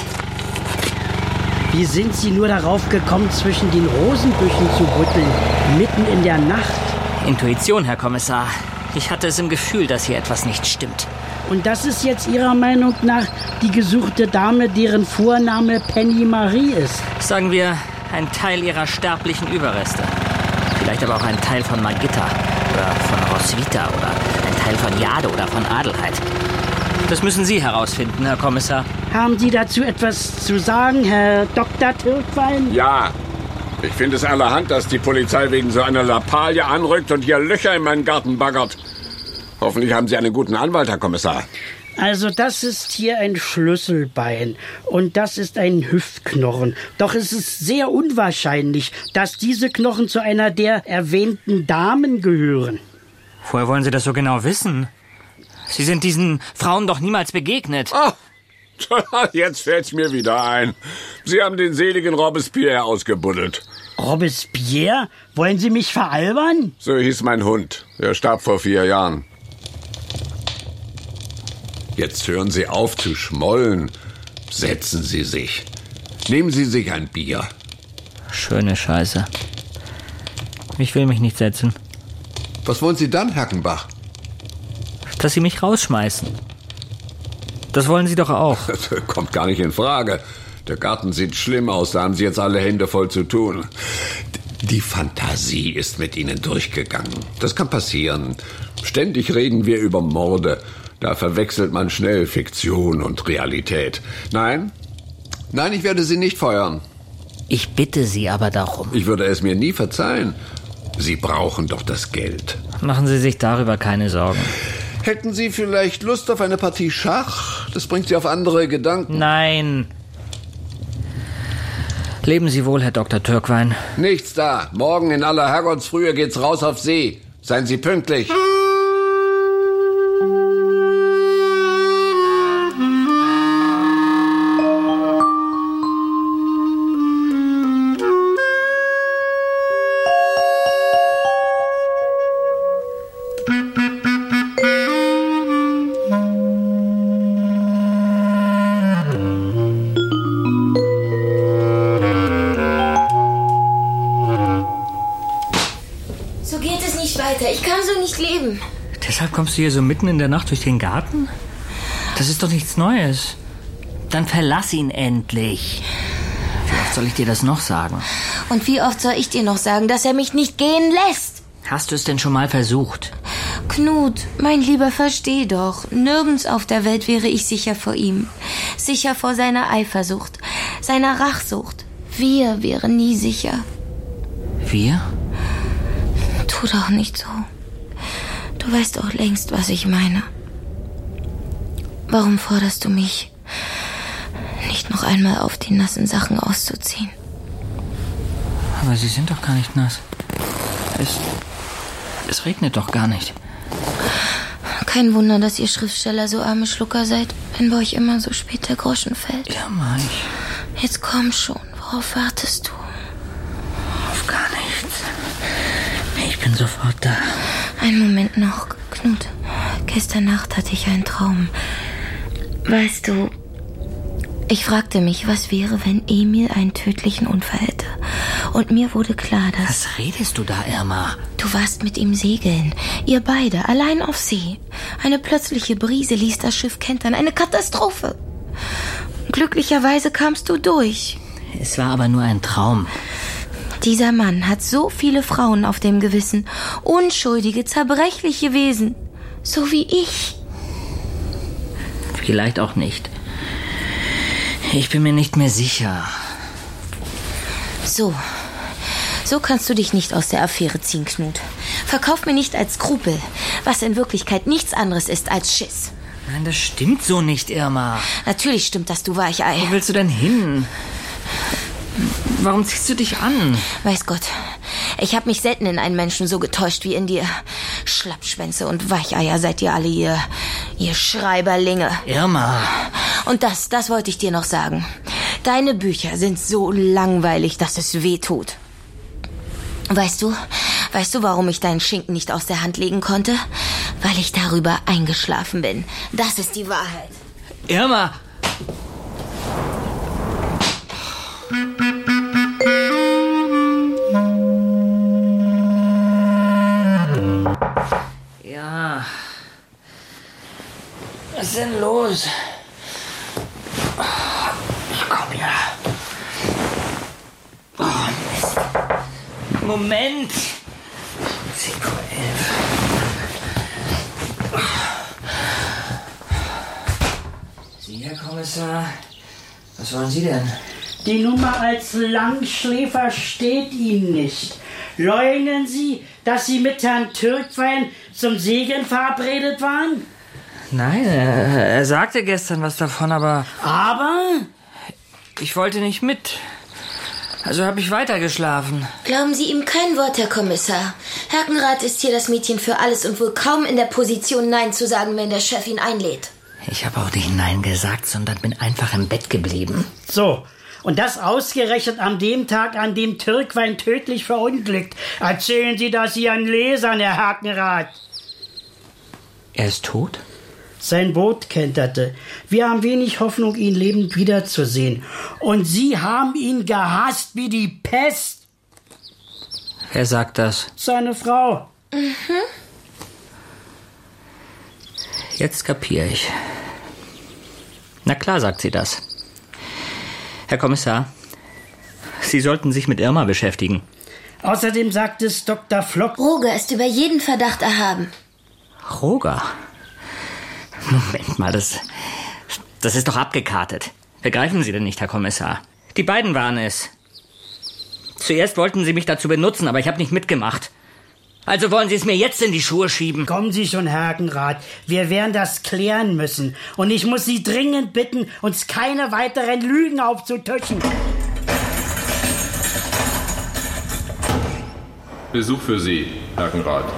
Wie sind Sie nur darauf gekommen, zwischen den Rosenbüschen zu rütteln, mitten in der Nacht? Intuition, Herr Kommissar. Ich hatte es im Gefühl, dass hier etwas nicht stimmt. Und das ist jetzt Ihrer Meinung nach die gesuchte Dame, deren Vorname Penny Marie ist? Sagen wir, ein Teil ihrer sterblichen Überreste. Vielleicht aber auch ein Teil von Magitta oder von Roswitha oder ein Teil von Jade oder von Adelheid. Das müssen Sie herausfinden, Herr Kommissar. Haben Sie dazu etwas zu sagen, Herr Dr. Türkwein? Ja. Ich finde es allerhand, dass die Polizei wegen so einer Lappalie anrückt und hier Löcher in meinen Garten baggert. Hoffentlich haben Sie einen guten Anwalt, Herr Kommissar. Also das ist hier ein Schlüsselbein und das ist ein Hüftknochen. Doch es ist sehr unwahrscheinlich, dass diese Knochen zu einer der erwähnten Damen gehören. Woher wollen Sie das so genau wissen? Sie sind diesen Frauen doch niemals begegnet. Oh, jetzt fällt's mir wieder ein. Sie haben den seligen Robespierre ausgebuddelt. Robespierre? Wollen Sie mich veralbern? So hieß mein Hund. Er starb vor vier Jahren. Jetzt hören Sie auf zu schmollen. Setzen Sie sich. Nehmen Sie sich ein Bier. Schöne Scheiße. Ich will mich nicht setzen. Was wollen Sie dann, Herkenbach? Dass Sie mich rausschmeißen. Das wollen Sie doch auch. Das kommt gar nicht in Frage. Der Garten sieht schlimm aus, da haben Sie jetzt alle Hände voll zu tun. Die Fantasie ist mit Ihnen durchgegangen. Das kann passieren. Ständig reden wir über Morde. Da verwechselt man schnell Fiktion und Realität. Nein? Nein, ich werde Sie nicht feuern. Ich bitte Sie aber darum. Ich würde es mir nie verzeihen. Sie brauchen doch das Geld. Machen Sie sich darüber keine Sorgen. Hätten Sie vielleicht Lust auf eine Partie Schach? Das bringt Sie auf andere Gedanken. Nein. Leben Sie wohl, Herr Dr. Türkwein. Nichts da. Morgen in aller Herrgottsfrühe geht's raus auf See. Seien Sie pünktlich. Deshalb kommst du hier so mitten in der Nacht durch den Garten? Das ist doch nichts Neues. Dann verlass ihn endlich. Wie oft soll ich dir das noch sagen? Und wie oft soll ich dir noch sagen, dass er mich nicht gehen lässt? Hast du es denn schon mal versucht? Knut, mein Lieber, versteh doch. Nirgends auf der Welt wäre ich sicher vor ihm. Sicher vor seiner Eifersucht, seiner Rachsucht. Wir wären nie sicher. Wir? Tu doch nicht so. Du weißt doch längst, was ich meine. Warum forderst du mich, nicht noch einmal auf die nassen Sachen auszuziehen? Aber sie sind doch gar nicht nass. Es, es regnet doch gar nicht. Kein Wunder, dass ihr Schriftsteller so arme Schlucker seid, wenn bei euch immer so spät der Groschen fällt. Ja, Mai. ich... Jetzt komm schon. Worauf wartest du? Auf gar nichts. Ich bin sofort da. Einen Moment noch, Knut. Gestern Nacht hatte ich einen Traum. Weißt du, ich fragte mich, was wäre, wenn Emil einen tödlichen Unfall hätte. Und mir wurde klar, dass. Was redest du da, Irma? Du warst mit ihm segeln. Ihr beide, allein auf See. Eine plötzliche Brise ließ das Schiff kentern. Eine Katastrophe. Glücklicherweise kamst du durch. Es war aber nur ein Traum. Dieser Mann hat so viele Frauen auf dem Gewissen. Unschuldige, zerbrechliche Wesen. So wie ich. Vielleicht auch nicht. Ich bin mir nicht mehr sicher. So. So kannst du dich nicht aus der Affäre ziehen, Knut. Verkauf mir nicht als Skrupel, was in Wirklichkeit nichts anderes ist als Schiss. Nein, das stimmt so nicht, Irma. Natürlich stimmt das, du Weichei. Wo willst du denn hin? Warum ziehst du dich an? Weiß Gott. Ich habe mich selten in einen Menschen so getäuscht wie in dir. Schlappschwänze und Weicheier seid ihr alle, ihr, ihr Schreiberlinge. Irma. Und das, das wollte ich dir noch sagen. Deine Bücher sind so langweilig, dass es weh tut. Weißt du, weißt du, warum ich deinen Schinken nicht aus der Hand legen konnte? Weil ich darüber eingeschlafen bin. Das ist die Wahrheit. Irma! Was ist denn los? Ich komm ja. Oh. Moment. Seko 11. Sie, Herr Kommissar, was wollen Sie denn? Die Nummer als Langschläfer steht Ihnen nicht. Leugnen Sie, dass Sie mit Herrn Türkwein zum Segeln verabredet waren? Nein, er, er sagte gestern was davon, aber. Aber? Ich wollte nicht mit. Also habe ich weitergeschlafen. Glauben Sie ihm kein Wort, Herr Kommissar. Herkenrath ist hier das Mädchen für alles und wohl kaum in der Position, Nein zu sagen, wenn der Chef ihn einlädt. Ich habe auch nicht Nein gesagt, sondern bin einfach im Bett geblieben. So. Und das ausgerechnet an dem Tag, an dem Türkwein tödlich verunglückt. Erzählen Sie das Ihren Lesern, Herr Hakenrath. Er ist tot? Sein Boot kenterte. Wir haben wenig Hoffnung, ihn lebend wiederzusehen. Und Sie haben ihn gehasst wie die Pest. Wer sagt das? Seine Frau. Mhm. Jetzt kapiere ich. Na klar sagt sie das. Herr Kommissar, Sie sollten sich mit Irma beschäftigen. Außerdem sagt es Dr. Flock. Roger ist über jeden Verdacht erhaben. Roger? Moment mal, das, das ist doch abgekartet. Begreifen Sie denn nicht, Herr Kommissar? Die beiden waren es. Zuerst wollten Sie mich dazu benutzen, aber ich habe nicht mitgemacht. Also wollen Sie es mir jetzt in die Schuhe schieben? Kommen Sie schon, Hakenrath. Wir werden das klären müssen. Und ich muss Sie dringend bitten, uns keine weiteren Lügen aufzutischen. Besuch für Sie, Herkenrath.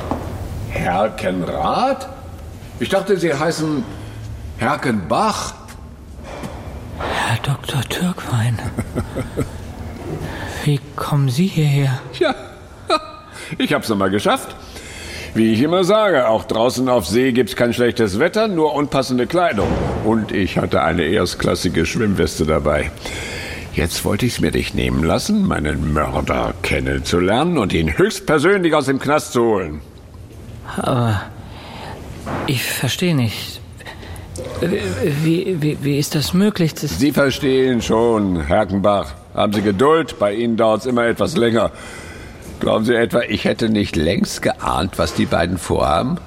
Herkenrath? Ich dachte, Sie heißen Herkenbach. Herr Dr. Türkwein. Wie kommen Sie hierher? Tja, ich hab's nochmal geschafft. Wie ich immer sage, auch draußen auf See gibt's kein schlechtes Wetter, nur unpassende Kleidung. Und ich hatte eine erstklassige Schwimmweste dabei. Jetzt wollte ich's mir nicht nehmen lassen, meinen Mörder kennenzulernen und ihn höchstpersönlich aus dem Knast zu holen. Aber ich verstehe nicht. Wie, wie, wie ist das möglich? Das Sie verstehen schon, Herkenbach. Haben Sie Geduld, bei Ihnen dauert's immer etwas länger. Glauben Sie etwa, ich hätte nicht längst geahnt, was die beiden vorhaben?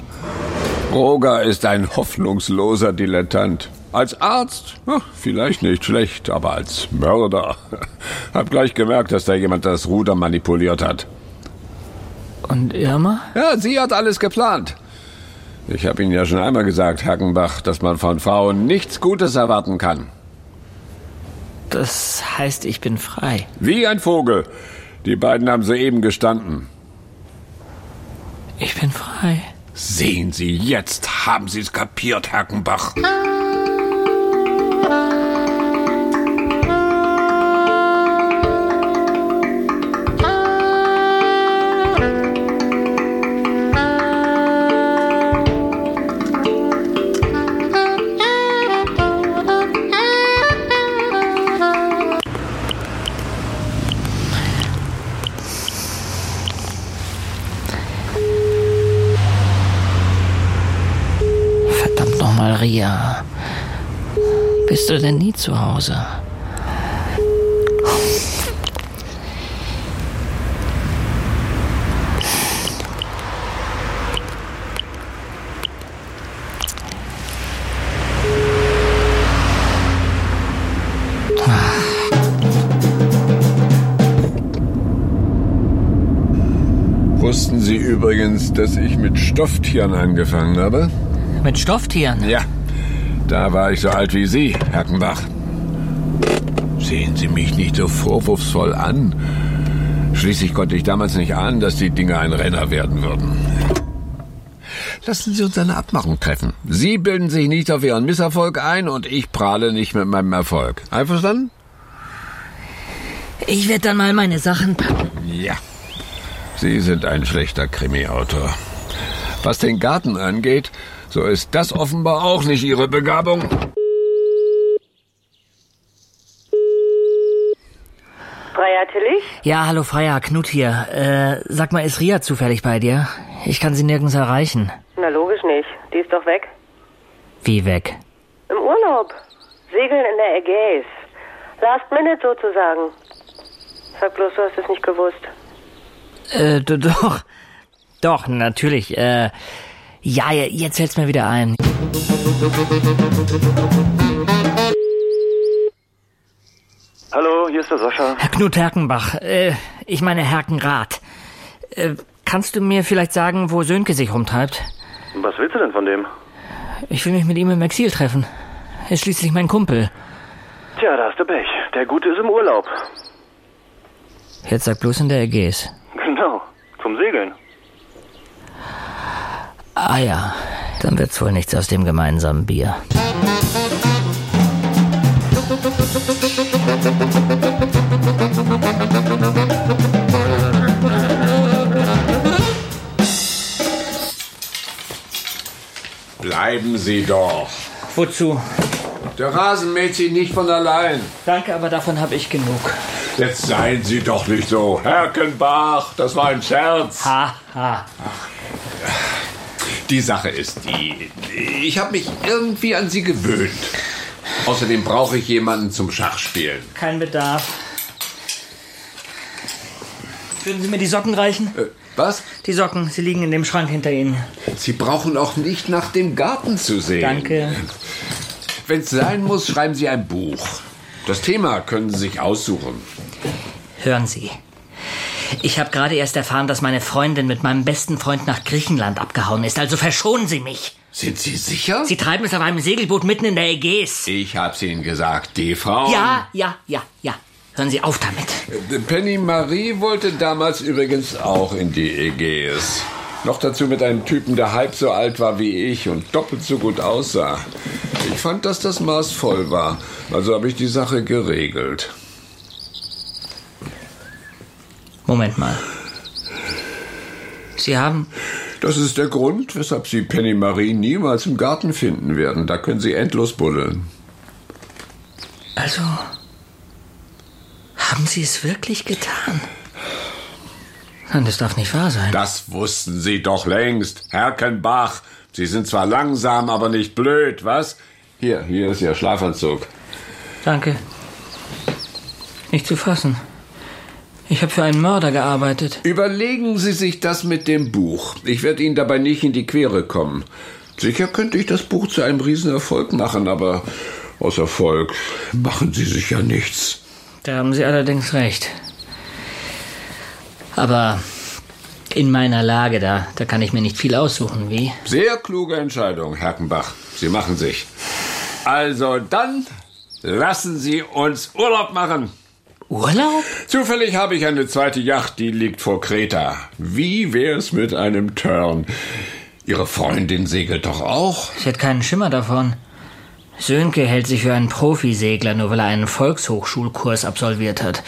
Roger ist ein hoffnungsloser Dilettant. Als Arzt? Ach, vielleicht nicht schlecht, aber als Mörder. Hab gleich gemerkt, dass da jemand das Ruder manipuliert hat. Und Irma? Ja, sie hat alles geplant. Ich habe Ihnen ja schon einmal gesagt, Hackenbach, dass man von Frauen nichts Gutes erwarten kann. Das heißt, ich bin frei. Wie ein Vogel. Die beiden haben soeben gestanden. Ich bin frei. Sehen Sie, jetzt haben Sie es kapiert, Hackenbach. Verdammt nochmal, Ria. Bist du denn nie zu Hause? Wussten Sie übrigens, dass ich mit Stofftieren angefangen habe? Mit Stofftieren? Ja, da war ich so alt wie Sie, Hackenbach. Sehen Sie mich nicht so vorwurfsvoll an. Schließlich konnte ich damals nicht ahnen, dass die Dinge ein Renner werden würden. Lassen Sie uns eine Abmachung treffen. Sie bilden sich nicht auf Ihren Misserfolg ein und ich prahle nicht mit meinem Erfolg. Einverstanden? Ich werde dann mal meine Sachen packen. Ja. Sie sind ein schlechter Krimi-Autor. Was den Garten angeht, so ist das offenbar auch nicht Ihre Begabung. Freier Tillich? Ja, hallo Freier, Knut hier. Äh, sag mal, ist Ria zufällig bei dir? Ich kann sie nirgends erreichen. Na, logisch nicht. Die ist doch weg. Wie weg? Im Urlaub. Segeln in der Ägäis. Last minute sozusagen. Sag bloß, du hast es nicht gewusst. Äh, doch. Doch, natürlich. Äh, ja, jetzt fällt's mir wieder ein. Hallo, hier ist der Sascha. Herr Knut Herkenbach, äh, ich meine Herkenrath. Äh, kannst du mir vielleicht sagen, wo Sönke sich rumtreibt? Was willst du denn von dem? Ich will mich mit ihm im Exil treffen. Er ist schließlich mein Kumpel. Tja, da hast du Pech. Der Gute ist im Urlaub. Jetzt sag bloß in der Ägäis. Genau, zum Segeln. Ah ja, dann wird's wohl nichts aus dem gemeinsamen Bier. Bleiben Sie doch. Wozu? Der Rasen mäht sich nicht von allein. Danke, aber davon habe ich genug. Jetzt seien Sie doch nicht so. Herkenbach, das war ein Scherz. Ha, ha. Die Sache ist die, ich habe mich irgendwie an Sie gewöhnt. Außerdem brauche ich jemanden zum Schachspielen. Kein Bedarf. Würden Sie mir die Socken reichen? Äh, was? Die Socken, sie liegen in dem Schrank hinter Ihnen. Sie brauchen auch nicht nach dem Garten zu sehen. Danke. Wenn es sein muss, schreiben Sie ein Buch. Das Thema können Sie sich aussuchen. Hören Sie. Ich habe gerade erst erfahren, dass meine Freundin mit meinem besten Freund nach Griechenland abgehauen ist. Also verschonen Sie mich. Sind Sie sicher? Sie treiben es auf einem Segelboot mitten in der Ägäis. Ich hab's Ihnen gesagt, die Frau. Ja, ja, ja, ja. Hören Sie auf damit. Penny Marie wollte damals übrigens auch in die Ägäis. Noch dazu mit einem Typen, der halb so alt war wie ich und doppelt so gut aussah. Ich fand, dass das Maß voll war. Also habe ich die Sache geregelt. Moment mal. Sie haben. Das ist der Grund, weshalb Sie Penny Marie niemals im Garten finden werden. Da können Sie endlos buddeln. Also. Haben Sie es wirklich getan? Nein, das darf nicht wahr sein. Das wussten Sie doch längst. Herkenbach, Sie sind zwar langsam, aber nicht blöd, was? Hier, hier ist Ihr Schlafanzug. Danke. Nicht zu fassen. Ich habe für einen Mörder gearbeitet. Überlegen Sie sich das mit dem Buch. Ich werde Ihnen dabei nicht in die Quere kommen. Sicher könnte ich das Buch zu einem Riesenerfolg machen, aber aus Erfolg machen Sie sich ja nichts. Da haben Sie allerdings recht. Aber In meiner Lage, da, da kann ich mir nicht viel aussuchen, wie? Sehr kluge Entscheidung, Herkenbach. Sie machen sich. Also dann lassen Sie uns Urlaub machen. Urlaub? Zufällig habe ich eine zweite Yacht, die liegt vor Kreta. Wie wär's mit einem Turn? Ihre Freundin segelt doch auch. Ich hätte keinen Schimmer davon. Sönke hält sich für einen Profisegler, nur weil er einen Volkshochschulkurs absolviert hat.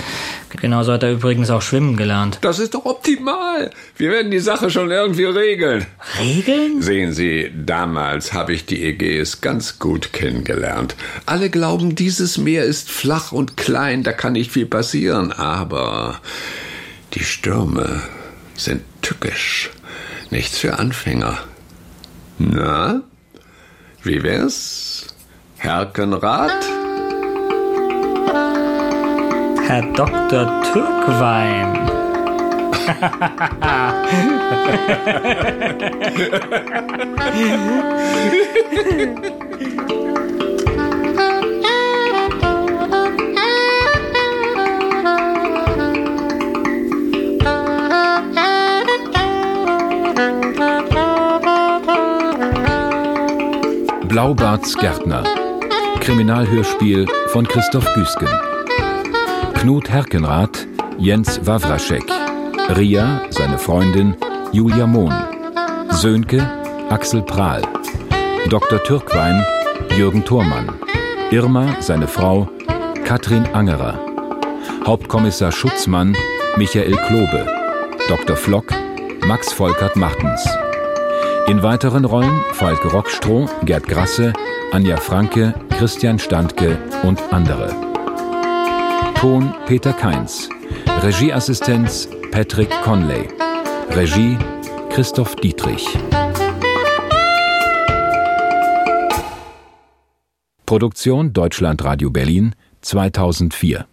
Genauso hat er übrigens auch schwimmen gelernt. Das ist doch optimal. Wir werden die Sache schon irgendwie regeln. Regeln? Sehen Sie, damals habe ich die Ägäis ganz gut kennengelernt. Alle glauben, dieses Meer ist flach und klein, da kann nicht viel passieren. Aber die Stürme sind tückisch. Nichts für Anfänger. Na, wie wär's? Herkenrath? Herr Dr. Türkwein. Blaubarts Gärtner. Kriminalhörspiel von Christoph Güsken. Knut Herkenrath, Jens Wawraschek. Ria, seine Freundin, Julia Mohn. Sönke, Axel Prahl. Dr. Türkwein, Jürgen Thormann. Irma, seine Frau, Katrin Angerer. Hauptkommissar Schutzmann, Michael Klobe. Dr. Flock, Max Volkert Martens. In weiteren Rollen Falk Rockstroh, Gerd Grasse, Anja Franke, Christian Standke und andere. Ton Peter Keins. Regieassistenz Patrick Conley. Regie Christoph Dietrich. Produktion Deutschlandradio Berlin 2004